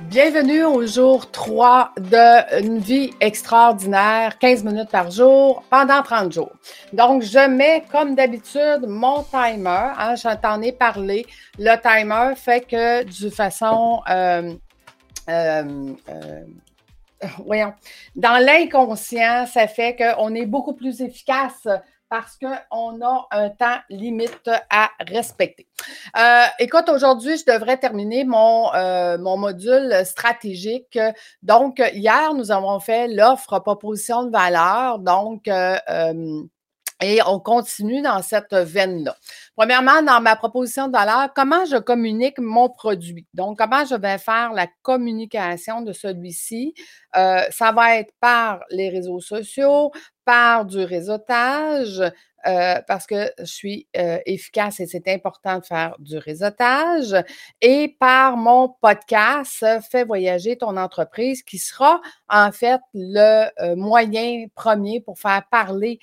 Bienvenue au jour 3 de Une vie extraordinaire, 15 minutes par jour pendant 30 jours. Donc, je mets comme d'habitude mon timer. Hein, J'en ai parlé. Le timer fait que de façon... Euh, euh, euh, voyons, dans l'inconscient, ça fait qu'on est beaucoup plus efficace parce qu'on a un temps limite à respecter. Euh, écoute, aujourd'hui, je devrais terminer mon, euh, mon module stratégique. Donc, hier, nous avons fait l'offre proposition de valeur. Donc, euh, et on continue dans cette veine-là. Premièrement, dans ma proposition de valeur, comment je communique mon produit? Donc, comment je vais faire la communication de celui-ci? ça va être par les réseaux sociaux, par du réseautage, euh, parce que je suis euh, efficace et c'est important de faire du réseautage. Et par mon podcast, Fais voyager ton entreprise, qui sera en fait le euh, moyen premier pour faire parler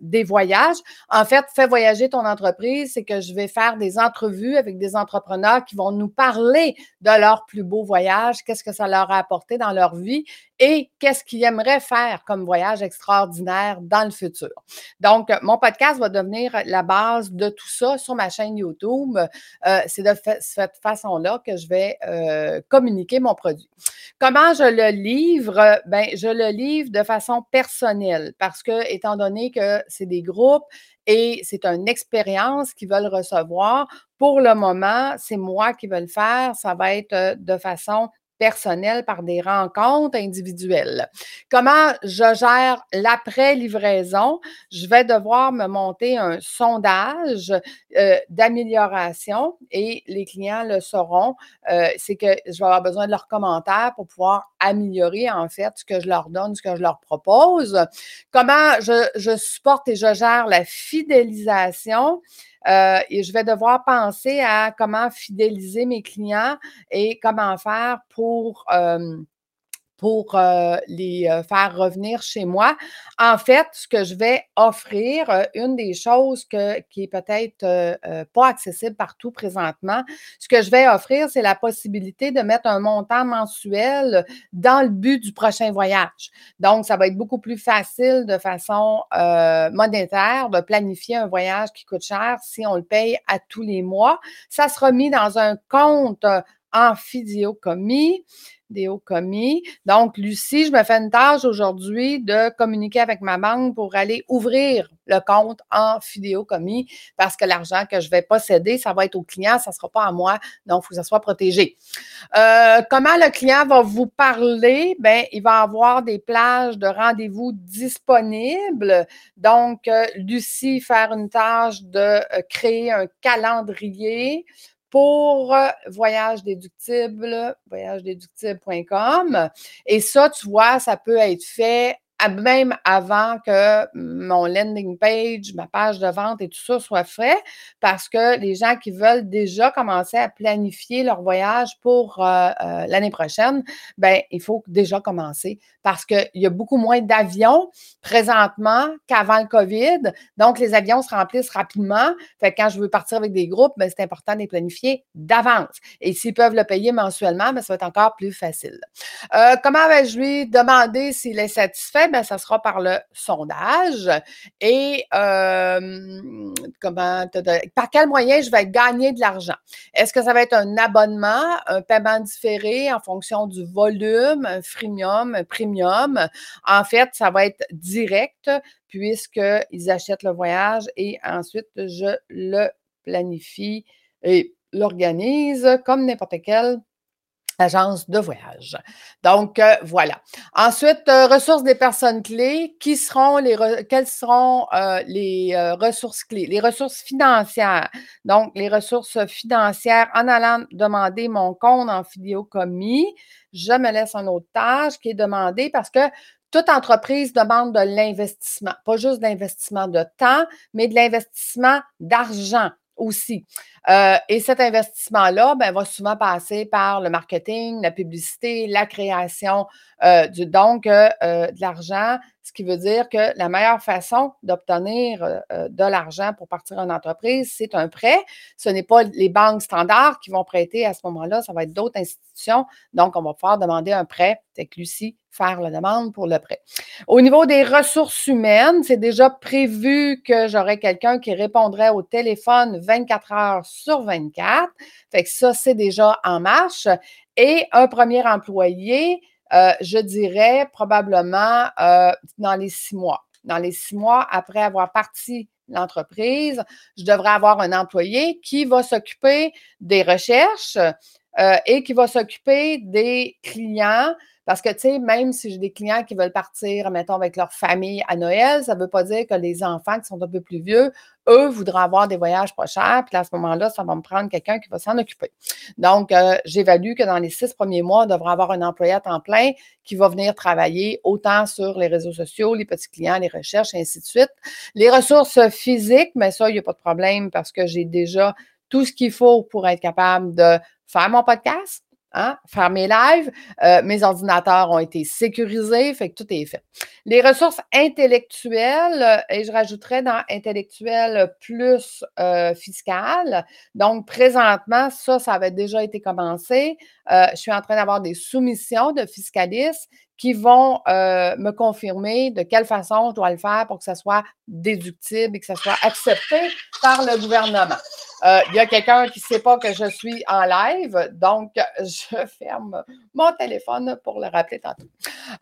des voyages. En fait, Fais voyager ton entreprise, c'est que je vais faire des entrevues avec des entrepreneurs qui vont nous parler de leur plus beau voyage, qu'est-ce que ça leur a apporté dans leur vie et qu'est-ce qu'ils aimeraient faire comme voyage extraordinaire dans le futur. Donc, mon podcast va devenir la base de tout ça sur ma chaîne YouTube. Euh, c'est de cette façon-là que je vais euh, communiquer mon produit. Comment je le livre? Ben, je le livre de façon personnelle parce que, étant donné que c'est des groupes, et c'est une expérience qu'ils veulent recevoir. Pour le moment, c'est moi qui veux le faire. Ça va être euh, de façon personnel par des rencontres individuelles. Comment je gère l'après-livraison? Je vais devoir me monter un sondage euh, d'amélioration et les clients le sauront. Euh, c'est que je vais avoir besoin de leurs commentaires pour pouvoir améliorer en fait ce que je leur donne, ce que je leur propose. Comment je, je supporte et je gère la fidélisation? Euh, et je vais devoir penser à comment fidéliser mes clients et comment faire pour euh, pour euh, les euh, faire revenir chez moi. En fait, ce que je vais offrir, euh, une des choses que, qui est peut-être pas accessible partout présentement, ce que je vais offrir, c'est la possibilité de mettre un montant mensuel dans le but du prochain voyage. Donc, ça va être beaucoup plus facile de façon monétaire de planifier un voyage qui coûte cher si on le paye à tous les mois. Ça sera mis dans un compte hauts commis. Donc, Lucie, je me fais une tâche aujourd'hui de communiquer avec ma banque pour aller ouvrir le compte en commis parce que l'argent que je vais posséder, ça va être au client, ça ne sera pas à moi. Donc, il faut que ça soit protégé. Euh, comment le client va vous parler? Bien, il va avoir des plages de rendez-vous disponibles. Donc, euh, Lucie, faire une tâche de euh, créer un calendrier pour euh, Voyage Déductible, voyagedéductible.com. Et ça, tu vois, ça peut être fait même avant que mon landing page, ma page de vente et tout ça soit fait, parce que les gens qui veulent déjà commencer à planifier leur voyage pour euh, euh, l'année prochaine, ben il faut déjà commencer parce qu'il y a beaucoup moins d'avions présentement qu'avant le COVID. Donc, les avions se remplissent rapidement. Fait que quand je veux partir avec des groupes, ben, c'est important de les planifier d'avance. Et s'ils peuvent le payer mensuellement, ben, ça va être encore plus facile. Euh, comment vais-je lui demander s'il est satisfait? Ben, ça sera par le sondage. Et comment, par quel moyen je vais gagner de l'argent? Est-ce que ça va être un abonnement, un paiement différé en fonction du volume, un freemium, un premium? En fait, ça va être direct puisqu'ils achètent le voyage et ensuite je le planifie et l'organise comme n'importe quel agence de voyage. Donc, euh, voilà. Ensuite, euh, ressources des personnes clés. Qui seront les quelles seront euh, les ressources clés? Les ressources financières. Donc, les ressources financières en allant demander mon compte en commis. Je me laisse un autre tâche qui est demandé parce que toute entreprise demande de l'investissement, pas juste d'investissement de temps, mais de l'investissement d'argent aussi. Euh, et cet investissement-là ben, va souvent passer par le marketing, la publicité, la création. Euh, du, donc, euh, de l'argent, ce qui veut dire que la meilleure façon d'obtenir euh, euh, de l'argent pour partir en entreprise, c'est un prêt. Ce n'est pas les banques standards qui vont prêter à ce moment-là, ça va être d'autres institutions. Donc, on va pouvoir demander un prêt avec Lucie faire la demande pour le prêt. Au niveau des ressources humaines, c'est déjà prévu que j'aurai quelqu'un qui répondrait au téléphone 24 heures sur 24. Fait que ça, c'est déjà en marche. Et un premier employé, euh, je dirais probablement euh, dans les six mois. Dans les six mois après avoir parti l'entreprise, je devrais avoir un employé qui va s'occuper des recherches euh, et qui va s'occuper des clients parce que, tu sais, même si j'ai des clients qui veulent partir, mettons, avec leur famille à Noël, ça ne veut pas dire que les enfants qui sont un peu plus vieux, eux, voudraient avoir des voyages pas chers. Puis à ce moment-là, ça va me prendre quelqu'un qui va s'en occuper. Donc, euh, j'évalue que dans les six premiers mois, on devrait avoir un employé à temps plein qui va venir travailler autant sur les réseaux sociaux, les petits clients, les recherches, et ainsi de suite. Les ressources physiques, mais ça, il n'y a pas de problème parce que j'ai déjà tout ce qu'il faut pour être capable de faire mon podcast, Hein, faire mes lives. Euh, mes ordinateurs ont été sécurisés, fait que tout est fait. Les ressources intellectuelles, et je rajouterais dans intellectuel plus euh, fiscal. Donc, présentement, ça, ça avait déjà été commencé. Euh, je suis en train d'avoir des soumissions de fiscalistes qui vont euh, me confirmer de quelle façon je dois le faire pour que ça soit déductible et que ça soit accepté par le gouvernement. Euh, il y a quelqu'un qui ne sait pas que je suis en live, donc je ferme mon téléphone pour le rappeler tantôt.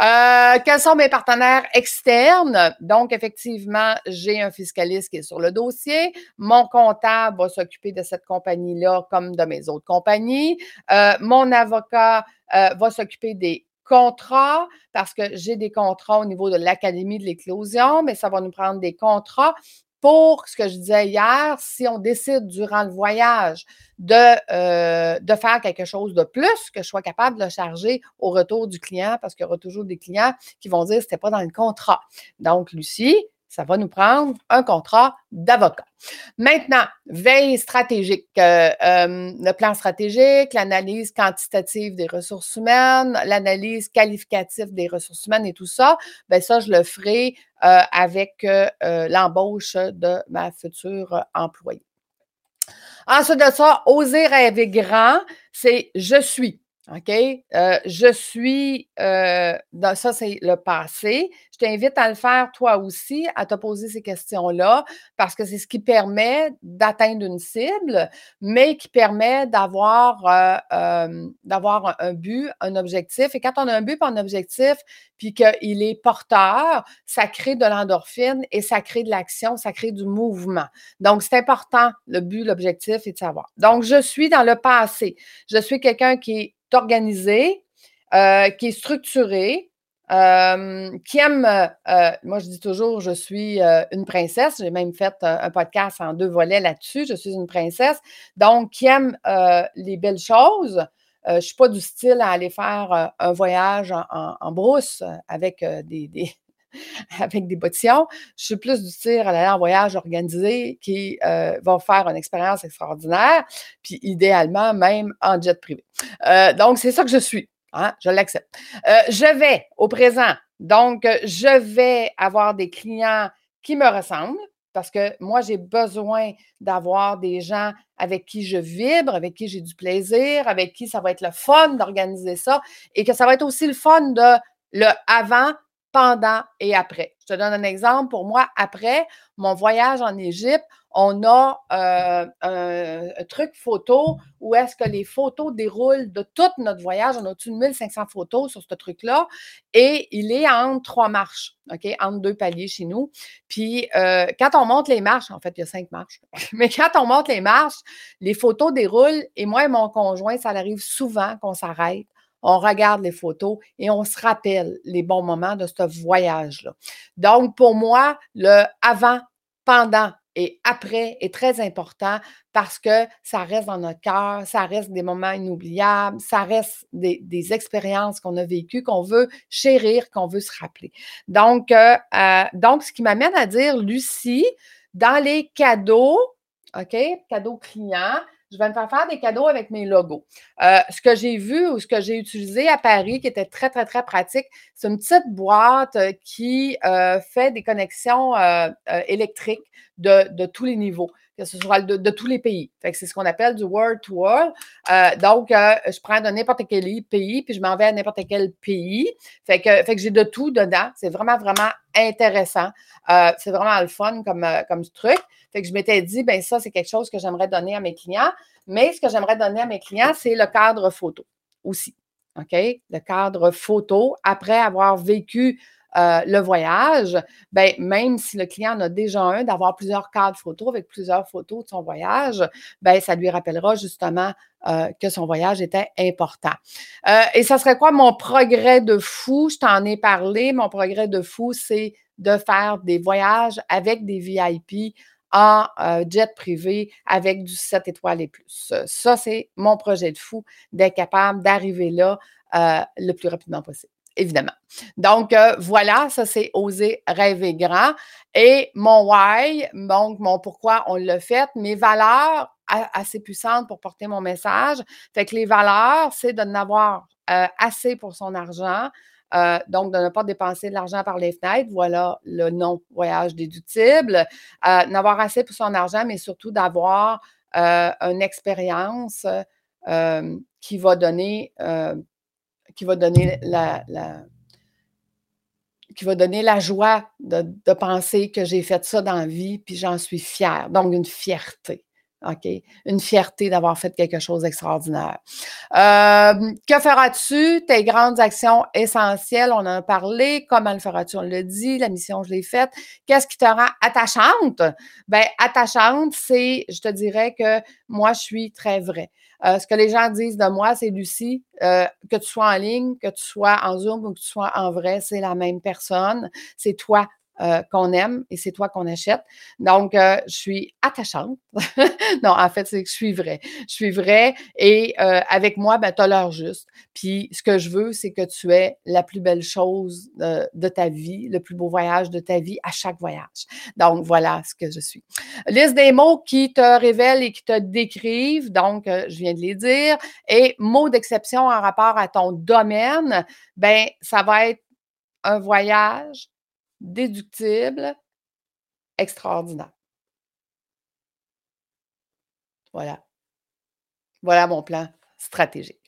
Euh, quels sont mes partenaires externes? Donc, effectivement, j'ai un fiscaliste qui est sur le dossier. Mon comptable va s'occuper de cette compagnie-là comme de mes autres compagnies. mon avocat va s'occuper des contrats, parce que j'ai des contrats au niveau de l'Académie de l'éclosion, mais ça va nous prendre des contrats pour ce que je disais hier, si on décide durant le voyage de, euh, de faire quelque chose de plus, que je sois capable de le charger au retour du client, parce qu'il y aura toujours des clients qui vont dire que ce n'était pas dans le contrat. Donc, Lucie, ça va nous prendre un contrat d'avocat. Maintenant, veille stratégique, euh, euh, le plan stratégique, l'analyse quantitative des ressources humaines, l'analyse qualificative des ressources humaines et tout ça, ben ça, je le ferai euh, avec l'embauche de ma future employée. Ensuite de ça, oser rêver grand, c'est je suis. OK? Euh, je suis, euh, dans, ça c'est le passé. Je t'invite à le faire toi aussi, à te poser ces questions-là, parce que c'est ce qui permet d'atteindre une cible, mais qui permet d'avoir, euh, d'avoir un, but, un objectif. Et quand on a un but, un objectif, puis qu'il est porteur, ça crée de l'endorphine et ça crée de l'action, ça crée du mouvement. Donc, c'est important, le but, l'objectif et de savoir. Donc, je suis dans le passé. Je suis quelqu'un qui est organisé, euh, qui est structuré, euh, qui aime, euh, moi je dis toujours, je suis une princesse. J'ai même fait un, podcast en deux volets là-dessus. Je suis une princesse. Donc, qui aime les belles choses. je ne suis pas du style à aller faire un voyage en, brousse avec des, avec des bottillons. Je suis plus du style à aller en voyage organisé qui va faire une expérience extraordinaire, puis idéalement même en jet privé. Euh, donc, c'est ça que je suis. Hein, je l'accepte. Euh, je vais au présent. Donc, je vais avoir des clients qui me ressemblent parce que moi, j'ai besoin d'avoir des gens avec qui je vibre, avec qui j'ai du plaisir, avec qui ça va être le fun d'organiser ça et que ça va être aussi le fun de le avant, pendant et après. Je te donne un exemple. Pour moi, après mon voyage en Égypte, on a euh, un, truc photo où est-ce que les photos déroulent de tout notre voyage. On a au-dessus de 1500 photos sur ce truc-là? Et il est entre trois marches, OK, entre deux paliers chez nous. Puis euh, quand on monte les marches, en fait, il y a cinq marches, mais quand on monte les marches, les photos déroulent et moi et mon conjoint, ça arrive souvent qu'on s'arrête on regarde les photos et on se rappelle les bons moments de ce voyage-là. Donc, pour moi, le avant, pendant et après est très important parce que ça reste dans notre cœur, ça reste des moments inoubliables, ça reste des, expériences qu'on a vécues, qu'on veut chérir, qu'on veut se rappeler. Donc, euh, euh, donc ce qui m'amène à dire, Lucie, dans les cadeaux, OK, cadeaux clients, je vais me faire faire des cadeaux avec mes logos. Euh, ce que j'ai vu ou ce que j'ai utilisé à Paris, qui était très, très, très pratique, c'est une petite boîte euh, qui euh, fait des connexions électriques de, de, tous les niveaux que ce soit de, tous les pays. c'est ce qu'on appelle du world to world. donc, je prends de n'importe quel pays, puis je m'en vais à n'importe quel pays. Fait que, j'ai de tout dedans. C'est vraiment, vraiment intéressant. c'est vraiment le fun comme, comme truc. Fait que je m'étais dit, ben ça, c'est quelque chose que j'aimerais donner à mes clients. Mais ce que j'aimerais donner à mes clients, c'est le cadre photo aussi. OK? Le cadre photo, après avoir vécu euh, le voyage, ben, même si le client en a déjà un, d'avoir plusieurs cadres photos avec plusieurs photos de son voyage, ben, ça lui rappellera justement euh, que son voyage était important. Euh, et ça serait quoi mon progrès de fou? Je t'en ai parlé. Mon progrès de fou, c'est de faire des voyages avec des VIP en jet privé avec du 7 étoiles et plus. Ça, c'est mon projet de fou, d'être capable d'arriver là le plus rapidement possible évidemment. Donc, euh, voilà, ça c'est oser rêver grand. Et mon why, donc mon pourquoi on l'a fait, mes valeurs assez puissantes pour porter mon message. Fait que les valeurs, c'est de n'avoir assez pour son argent, euh, donc, de ne pas dépenser de l'argent par les fenêtres, voilà le non-voyage déductible. Euh, n'avoir assez pour son argent, mais surtout d'avoir euh, une expérience qui va donner, qui va donner la, joie de, de penser que j'ai fait ça dans la vie, puis j'en suis fière. Donc, une fierté. OK? Une fierté d'avoir fait quelque chose d'extraordinaire. Que feras-tu? Tes grandes actions essentielles, on en a parlé. Comment le feras-tu? On l'a dit, la mission, je l'ai faite. Qu'est-ce qui te rend attachante? Ben, attachante, c'est, je te dirais que moi, je suis très vraie. Euh, ce que les gens disent de moi, c'est Lucie, euh, que tu sois en ligne, que tu sois en Zoom ou que tu sois en vrai, c'est la même personne. C'est toi euh, qu'on aime et c'est toi qu'on achète. Donc, euh, je suis attachante. non, en fait, c'est que je suis vraie. Je suis vraie et euh, avec moi, ben, tu as l'heure juste. Puis, ce que je veux, c'est que tu aies la plus belle chose de, ta vie, le plus beau voyage de ta vie à chaque voyage. Donc, voilà ce que je suis. Liste des mots qui te révèlent et qui te décrivent. Donc, je viens de les dire. Et mots d'exception en rapport à ton domaine, ben, ça va être un voyage, déductible, extraordinaire. Voilà. Voilà mon plan stratégique.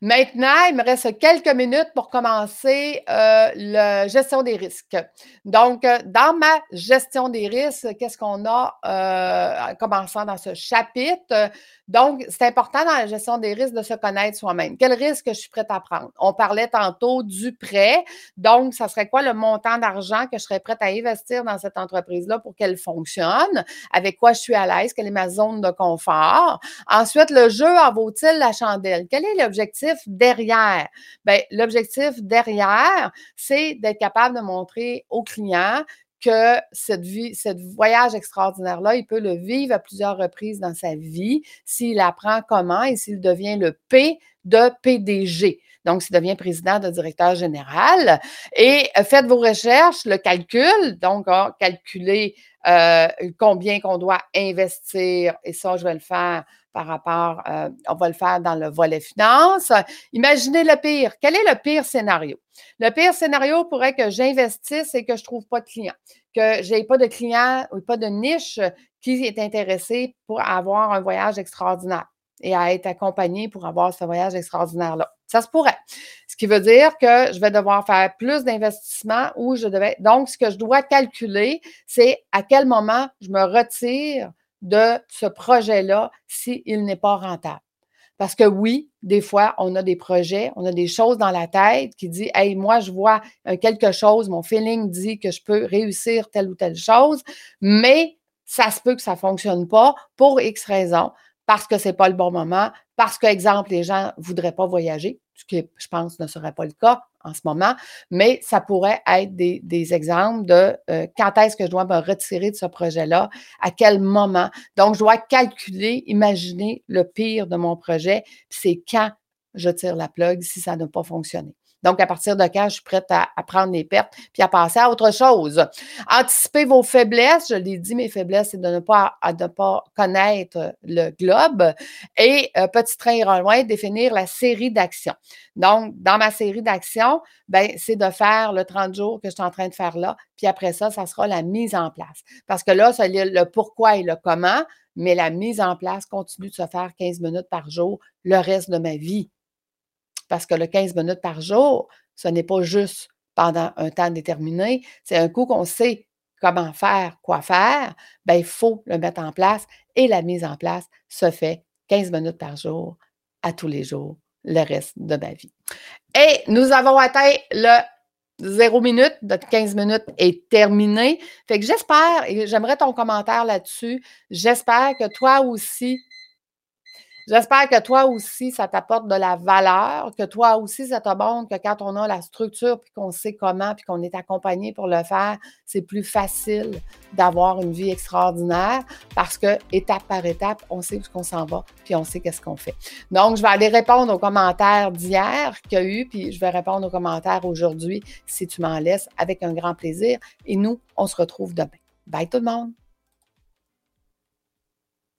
Maintenant, il me reste quelques minutes pour commencer euh, la gestion des risques. Donc, euh, dans ma gestion des risques, qu'est-ce qu'on a euh, en commençant dans ce chapitre? Donc, c'est important dans la gestion des risques de se connaître soi-même. Quel risque je suis prête à prendre? On parlait tantôt du prêt. Donc, ça serait quoi le montant d'argent que je serais prête à investir dans cette entreprise-là pour qu'elle fonctionne? Avec quoi je suis à l'aise? Quelle est ma zone de confort? Ensuite, le jeu en vaut-il la chandelle? Quel est l'objectif derrière? Bien, l'objectif derrière, c'est d'être capable de montrer aux clients que cette vie, ce voyage extraordinaire-là, il peut le vivre à plusieurs reprises dans sa vie s'il apprend comment et s'il devient le P de PDG. Donc, s'il devient président de directeur général. Et euh, faites vos recherches, le calcul, donc calculer euh, combien qu'on doit investir, et ça, je vais le faire par rapport, euh, on va le faire dans le volet finance. Imaginez le pire. Quel est le pire scénario? Le pire scénario pourrait que j'investisse et que je trouve pas de clients, que je n'ai pas de clients ou pas de niche qui est intéressé pour avoir un voyage extraordinaire et à être accompagné pour avoir ce voyage extraordinaire-là. Ça se pourrait. Ce qui veut dire que je vais devoir faire plus d'investissements ou je devais. Donc, ce que je dois calculer, c'est à quel moment je me retire de ce projet-là s'il n'est pas rentable. Parce que oui, des fois, on a des projets, on a des choses dans la tête qui disent Hey, moi, je vois quelque chose, mon feeling dit que je peux réussir telle ou telle chose, mais ça se peut que ça ne fonctionne pas pour X raisons parce que ce n'est pas le bon moment, parce que, exemple, les gens ne voudraient pas voyager, ce qui, je pense, ne serait pas le cas en ce moment, mais ça pourrait être des, exemples de euh, quand est-ce que je dois me retirer de ce projet-là, à quel moment. Donc, je dois calculer, imaginer le pire de mon projet, puis c'est quand je tire la plug si ça n'a pas fonctionné. Donc, à partir de quand je suis prête à, prendre les pertes puis à passer à autre chose? Anticipez vos faiblesses. Je l'ai dit, mes faiblesses, c'est de ne pas, connaître le globe. Et euh, petit train ira loin, définir la série d'actions. Donc, dans ma série d'actions, ben, c'est de faire le 30 jours que je suis en train de faire là. Puis après ça, ça sera la mise en place. Parce que là, c'est le pourquoi et le comment, mais la mise en place continue de se faire 15 minutes par jour le reste de ma vie parce que le 15 minutes par jour, ce n'est pas juste pendant un temps déterminé, c'est un coup qu'on sait comment faire, quoi faire, ben, il faut le mettre en place et la mise en place se fait 15 minutes par jour à tous les jours le reste de ma vie. Et nous avons atteint le zéro minute, notre 15 minutes est terminé. Fait que j'espère, et j'aimerais ton commentaire là-dessus, j'espère que toi aussi, J'espère que toi aussi, ça t'apporte de la valeur, que toi aussi, ça te montre que quand on a la structure, puis qu'on sait comment, puis qu'on est accompagné pour le faire, c'est plus facile d'avoir une vie extraordinaire parce que étape par étape, on sait où on s'en va, puis on sait qu'est-ce qu'on fait. Donc, je vais aller répondre aux commentaires d'hier qu'il y a eu, puis je vais répondre aux commentaires aujourd'hui si tu m'en laisses avec un grand plaisir. Et nous, on se retrouve demain. Bye tout le monde!